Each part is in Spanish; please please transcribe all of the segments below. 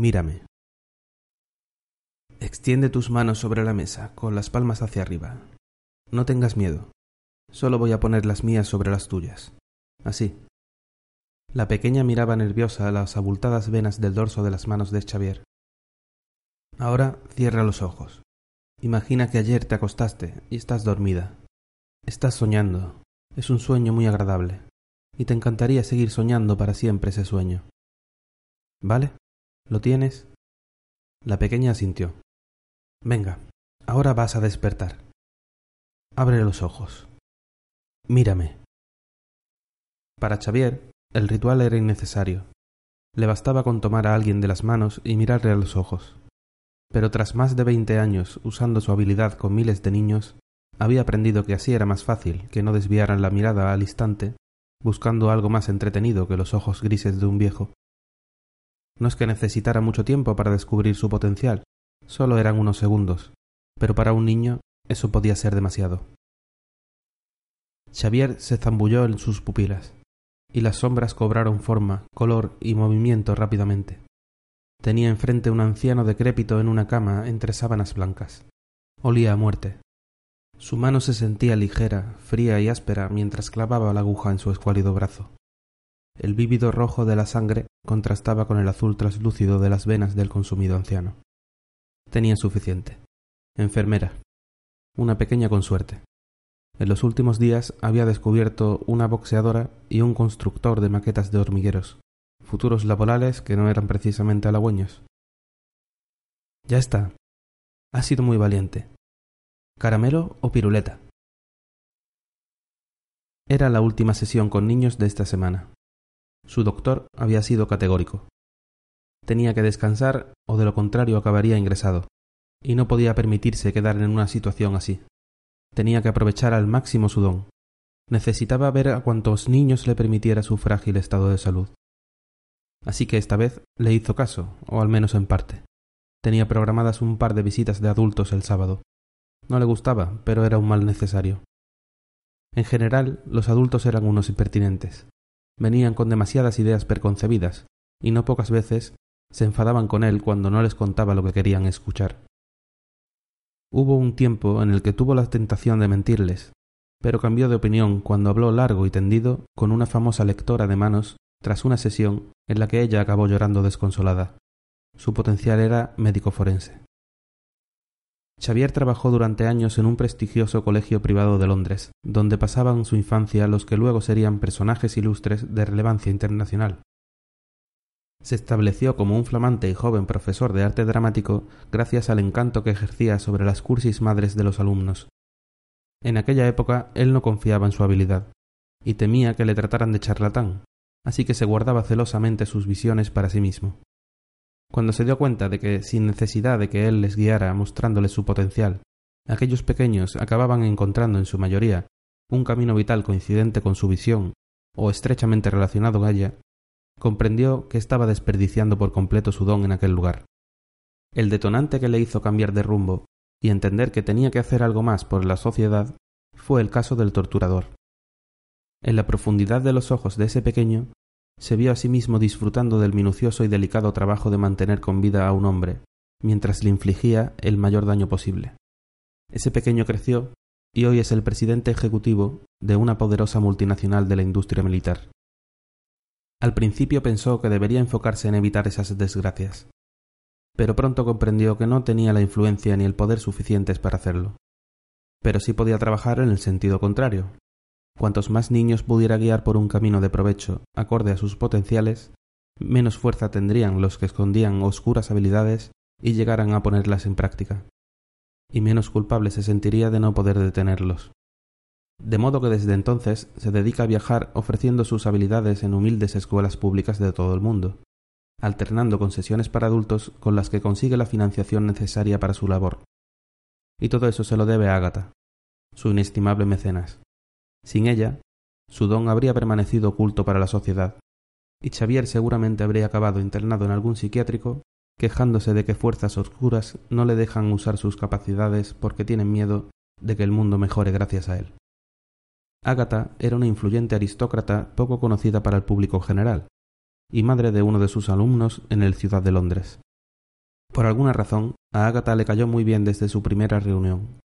Mírame. Extiende tus manos sobre la mesa, con las palmas hacia arriba. No tengas miedo. Solo voy a poner las mías sobre las tuyas. Así. La pequeña miraba nerviosa las abultadas venas del dorso de las manos de Xavier. Ahora cierra los ojos. Imagina que ayer te acostaste y estás dormida. Estás soñando. Es un sueño muy agradable. Y te encantaría seguir soñando para siempre ese sueño. ¿Vale? ¿Lo tienes? La pequeña asintió. Venga, ahora vas a despertar. Abre los ojos. Mírame. Para Xavier, el ritual era innecesario. Le bastaba con tomar a alguien de las manos y mirarle a los ojos. Pero tras más de veinte años usando su habilidad con miles de niños, había aprendido que así era más fácil que no desviaran la mirada al instante, buscando algo más entretenido que los ojos grises de un viejo. No es que necesitara mucho tiempo para descubrir su potencial, Solo eran unos segundos, pero para un niño eso podía ser demasiado. Xavier se zambulló en sus pupilas, y las sombras cobraron forma, color y movimiento rápidamente. Tenía enfrente un anciano decrépito en una cama entre sábanas blancas. Olía a muerte. Su mano se sentía ligera, fría y áspera mientras clavaba la aguja en su escuálido brazo. El vívido rojo de la sangre contrastaba con el azul traslúcido de las venas del consumido anciano. Tenía suficiente. Enfermera. Una pequeña con suerte. En los últimos días había descubierto una boxeadora y un constructor de maquetas de hormigueros, futuros laborales que no eran precisamente halagüeños. Ya está. Ha sido muy valiente. ¿Caramelo o piruleta? Era la última sesión con niños de esta semana. Su doctor había sido categórico tenía que descansar o de lo contrario acabaría ingresado, y no podía permitirse quedar en una situación así. Tenía que aprovechar al máximo su don. Necesitaba ver a cuantos niños le permitiera su frágil estado de salud. Así que esta vez le hizo caso, o al menos en parte. Tenía programadas un par de visitas de adultos el sábado. No le gustaba, pero era un mal necesario. En general, los adultos eran unos impertinentes. Venían con demasiadas ideas preconcebidas, y no pocas veces se enfadaban con él cuando no les contaba lo que querían escuchar. Hubo un tiempo en el que tuvo la tentación de mentirles, pero cambió de opinión cuando habló largo y tendido con una famosa lectora de manos tras una sesión en la que ella acabó llorando desconsolada. Su potencial era médico forense. Xavier trabajó durante años en un prestigioso colegio privado de Londres, donde pasaban su infancia los que luego serían personajes ilustres de relevancia internacional. Se estableció como un flamante y joven profesor de arte dramático gracias al encanto que ejercía sobre las cursis madres de los alumnos. En aquella época él no confiaba en su habilidad, y temía que le trataran de charlatán, así que se guardaba celosamente sus visiones para sí mismo. Cuando se dio cuenta de que, sin necesidad de que él les guiara mostrándoles su potencial, aquellos pequeños acababan encontrando en su mayoría un camino vital coincidente con su visión o estrechamente relacionado con ella, comprendió que estaba desperdiciando por completo su don en aquel lugar. El detonante que le hizo cambiar de rumbo y entender que tenía que hacer algo más por la sociedad fue el caso del torturador. En la profundidad de los ojos de ese pequeño se vio a sí mismo disfrutando del minucioso y delicado trabajo de mantener con vida a un hombre, mientras le infligía el mayor daño posible. Ese pequeño creció y hoy es el presidente ejecutivo de una poderosa multinacional de la industria militar. Al principio pensó que debería enfocarse en evitar esas desgracias, pero pronto comprendió que no tenía la influencia ni el poder suficientes para hacerlo. Pero sí podía trabajar en el sentido contrario. Cuantos más niños pudiera guiar por un camino de provecho acorde a sus potenciales, menos fuerza tendrían los que escondían oscuras habilidades y llegaran a ponerlas en práctica, y menos culpable se sentiría de no poder detenerlos de modo que desde entonces se dedica a viajar ofreciendo sus habilidades en humildes escuelas públicas de todo el mundo, alternando con sesiones para adultos con las que consigue la financiación necesaria para su labor. Y todo eso se lo debe a Ágata, su inestimable mecenas. Sin ella, su don habría permanecido oculto para la sociedad, y Xavier seguramente habría acabado internado en algún psiquiátrico, quejándose de que fuerzas oscuras no le dejan usar sus capacidades porque tienen miedo de que el mundo mejore gracias a él. Ágata era una influyente aristócrata poco conocida para el público general, y madre de uno de sus alumnos en el Ciudad de Londres. Por alguna razón, a Ágata le cayó muy bien desde su primera reunión.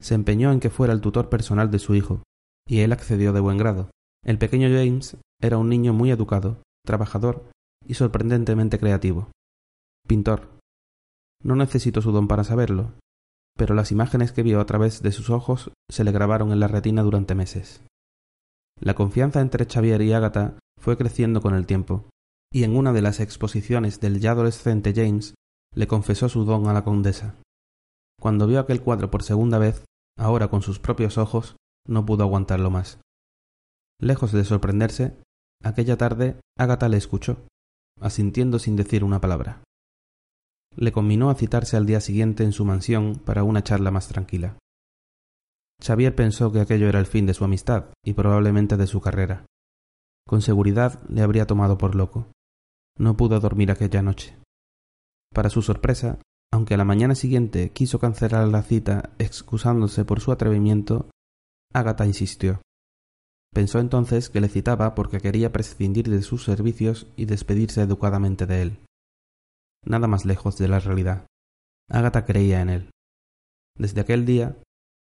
Se empeñó en que fuera el tutor personal de su hijo, y él accedió de buen grado. El pequeño James era un niño muy educado, trabajador y sorprendentemente creativo. Pintor. No necesito su don para saberlo, pero las imágenes que vio a través de sus ojos se le grabaron en la retina durante meses. La confianza entre Xavier y Ágata fue creciendo con el tiempo, y en una de las exposiciones del ya adolescente James le confesó su don a la condesa. Cuando vio aquel cuadro por segunda vez, ahora con sus propios ojos, no pudo aguantarlo más. Lejos de sorprenderse, aquella tarde Ágata le escuchó, asintiendo sin decir una palabra. Le conminó a citarse al día siguiente en su mansión para una charla más tranquila. Xavier pensó que aquello era el fin de su amistad y probablemente de su carrera. Con seguridad le habría tomado por loco. No pudo dormir aquella noche. Para su sorpresa, aunque a la mañana siguiente quiso cancelar la cita excusándose por su atrevimiento, Ágata insistió. Pensó entonces que le citaba porque quería prescindir de sus servicios y despedirse educadamente de él. Nada más lejos de la realidad. Ágata creía en él. Desde aquel día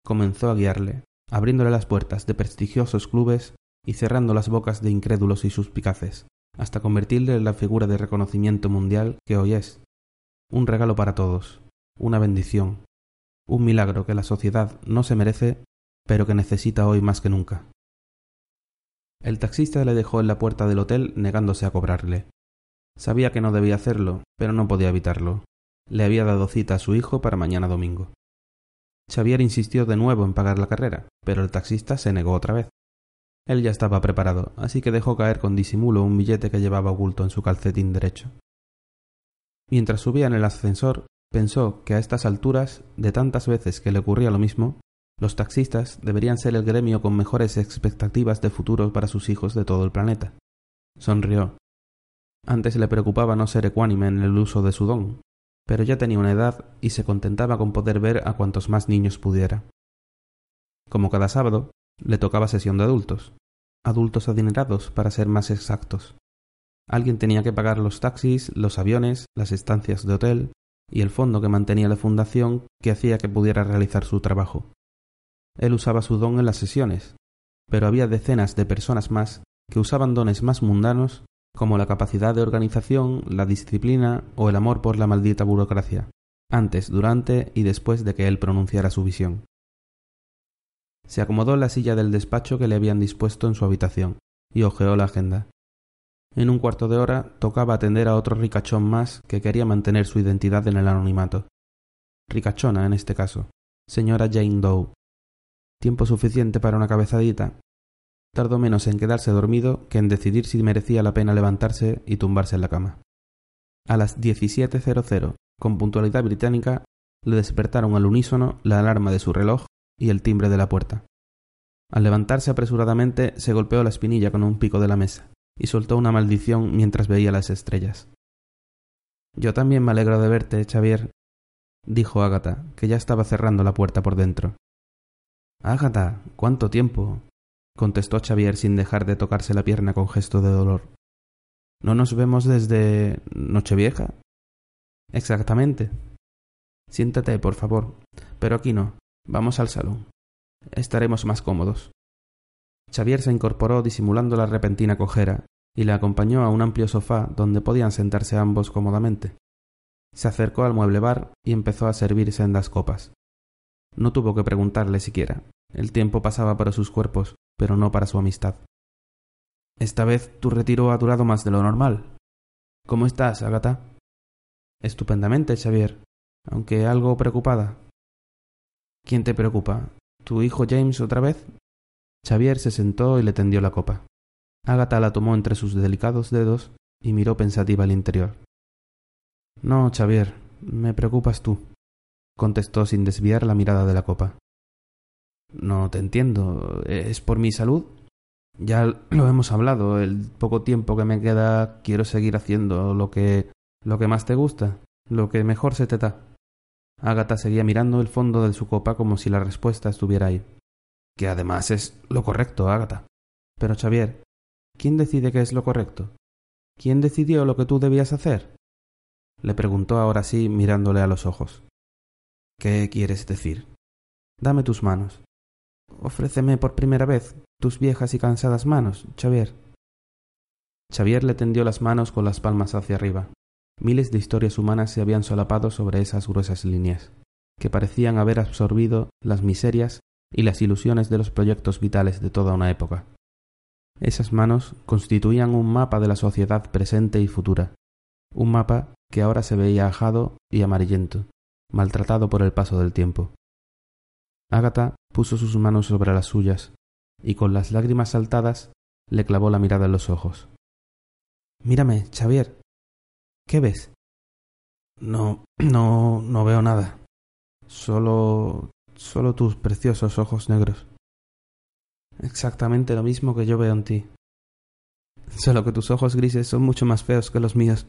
comenzó a guiarle, abriéndole las puertas de prestigiosos clubes y cerrando las bocas de incrédulos y suspicaces, hasta convertirle en la figura de reconocimiento mundial que hoy es. Un regalo para todos, una bendición, un milagro que la sociedad no se merece, pero que necesita hoy más que nunca. El taxista le dejó en la puerta del hotel negándose a cobrarle. Sabía que no debía hacerlo, pero no podía evitarlo. Le había dado cita a su hijo para mañana domingo. Xavier insistió de nuevo en pagar la carrera, pero el taxista se negó otra vez. Él ya estaba preparado, así que dejó caer con disimulo un billete que llevaba oculto en su calcetín derecho. Mientras subía en el ascensor, pensó que a estas alturas, de tantas veces que le ocurría lo mismo, los taxistas deberían ser el gremio con mejores expectativas de futuro para sus hijos de todo el planeta. Sonrió. Antes le preocupaba no ser ecuánime en el uso de su don, pero ya tenía una edad y se contentaba con poder ver a cuantos más niños pudiera. Como cada sábado, le tocaba sesión de adultos, adultos adinerados para ser más exactos. Alguien tenía que pagar los taxis, los aviones, las estancias de hotel y el fondo que mantenía la fundación que hacía que pudiera realizar su trabajo. Él usaba su don en las sesiones, pero había decenas de personas más que usaban dones más mundanos como la capacidad de organización, la disciplina o el amor por la maldita burocracia, antes, durante y después de que él pronunciara su visión. Se acomodó en la silla del despacho que le habían dispuesto en su habitación y hojeó la agenda. En un cuarto de hora tocaba atender a otro ricachón más que quería mantener su identidad en el anonimato. Ricachona, en este caso, señora Jane Doe. Tiempo suficiente para una cabezadita. Tardó menos en quedarse dormido que en decidir si merecía la pena levantarse y tumbarse en la cama. A las 17.00, con puntualidad británica, le despertaron al unísono la alarma de su reloj y el timbre de la puerta. Al levantarse apresuradamente se golpeó la espinilla con un pico de la mesa y soltó una maldición mientras veía las estrellas. Yo también me alegro de verte, Xavier, dijo Ágata, que ya estaba cerrando la puerta por dentro. Ágata, ¿cuánto tiempo? contestó Xavier sin dejar de tocarse la pierna con gesto de dolor. ¿No nos vemos desde Nochevieja? Exactamente. Siéntate, por favor. Pero aquí no. Vamos al salón. Estaremos más cómodos. Xavier se incorporó disimulando la repentina cojera y le acompañó a un amplio sofá donde podían sentarse ambos cómodamente. Se acercó al mueble bar y empezó a servir sendas copas. No tuvo que preguntarle siquiera. El tiempo pasaba para sus cuerpos, pero no para su amistad. Esta vez tu retiro ha durado más de lo normal. ¿Cómo estás, Agata? Estupendamente, Xavier, aunque algo preocupada. ¿Quién te preocupa? ¿Tu hijo James otra vez? Xavier se sentó y le tendió la copa. Ágata la tomó entre sus delicados dedos y miró pensativa el interior. No, Xavier, me preocupas tú, contestó sin desviar la mirada de la copa. No te entiendo. ¿Es por mi salud? Ya lo hemos hablado. El poco tiempo que me queda quiero seguir haciendo lo que lo que más te gusta, lo que mejor se te da. Ágata seguía mirando el fondo de su copa como si la respuesta estuviera ahí. Que además es lo correcto, Ágata. Pero Xavier, ¿quién decide qué es lo correcto? ¿Quién decidió lo que tú debías hacer? le preguntó ahora sí mirándole a los ojos. ¿Qué quieres decir? Dame tus manos. Ofréceme por primera vez tus viejas y cansadas manos, Xavier. Xavier le tendió las manos con las palmas hacia arriba. Miles de historias humanas se habían solapado sobre esas gruesas líneas, que parecían haber absorbido las miserias y las ilusiones de los proyectos vitales de toda una época. Esas manos constituían un mapa de la sociedad presente y futura, un mapa que ahora se veía ajado y amarillento, maltratado por el paso del tiempo. Ágata puso sus manos sobre las suyas y con las lágrimas saltadas le clavó la mirada en los ojos. Mírame, Xavier. ¿Qué ves? No, no, no veo nada. Solo, solo tus preciosos ojos negros. Exactamente lo mismo que yo veo en ti. Solo que tus ojos grises son mucho más feos que los míos.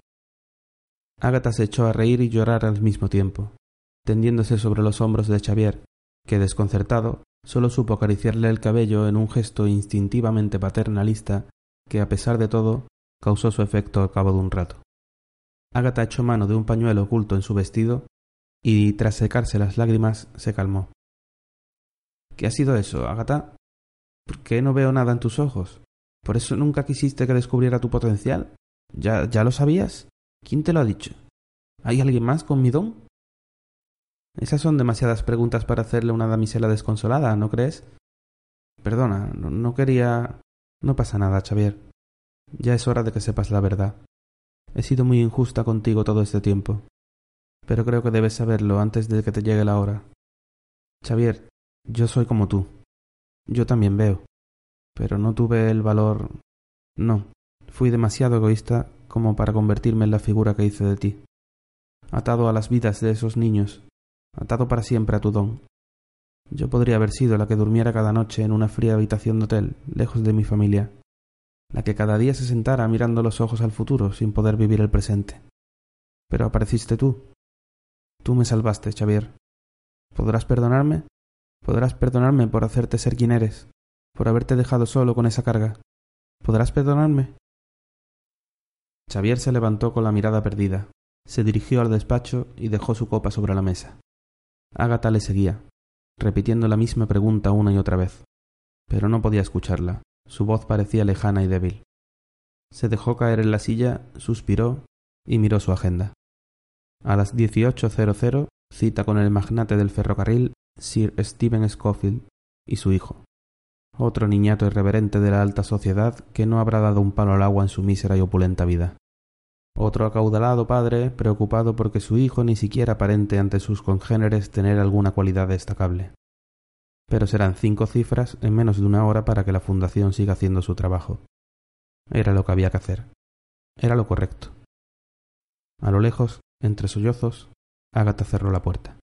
Ágata se echó a reír y llorar al mismo tiempo, tendiéndose sobre los hombros de Xavier, que desconcertado solo supo acariciarle el cabello en un gesto instintivamente paternalista que, a pesar de todo, causó su efecto al cabo de un rato. Ágata echó mano de un pañuelo oculto en su vestido y, tras secarse las lágrimas, se calmó. ¿Qué ha sido eso, Ágata? ¿Por qué no veo nada en tus ojos? ¿Por eso nunca quisiste que descubriera tu potencial? ¿Ya, ya lo sabías? ¿Quién te lo ha dicho? ¿Hay alguien más con mi don? Esas son demasiadas preguntas para hacerle una damisela desconsolada, ¿no crees? Perdona, no, quería. No pasa nada, Xavier. Ya es hora de que sepas la verdad. He sido muy injusta contigo todo este tiempo. Pero creo que debes saberlo antes de que te llegue la hora. Xavier, yo soy como tú. Yo también veo. Pero no tuve el valor. No, fui demasiado egoísta como para convertirme en la figura que hice de ti. Atado a las vidas de esos niños, atado para siempre a tu don. Yo podría haber sido la que durmiera cada noche en una fría habitación de hotel, lejos de mi familia, la que cada día se sentara mirando los ojos al futuro sin poder vivir el presente. Pero apareciste tú. Tú me salvaste, Xavier. ¿Podrás perdonarme? ¿Podrás perdonarme por hacerte ser quien eres? ¿Por haberte dejado solo con esa carga? ¿Podrás perdonarme? Xavier se levantó con la mirada perdida, se dirigió al despacho y dejó su copa sobre la mesa. Ágata le seguía, repitiendo la misma pregunta una y otra vez, pero no podía escucharla. Su voz parecía lejana y débil. Se dejó caer en la silla, suspiró y miró su agenda. A las 18.00 cita con el magnate del ferrocarril Sir Stephen Scofield y su hijo, otro niñato irreverente de la alta sociedad que no habrá dado un palo al agua en su mísera y opulenta vida. Otro acaudalado padre preocupado porque su hijo ni siquiera aparente ante sus congéneres tener alguna cualidad destacable. Pero serán cinco cifras en menos de una hora para que la fundación siga haciendo su trabajo. Era lo que había que hacer. Era lo correcto. A lo lejos, entre sollozos, Ágata cerró la puerta.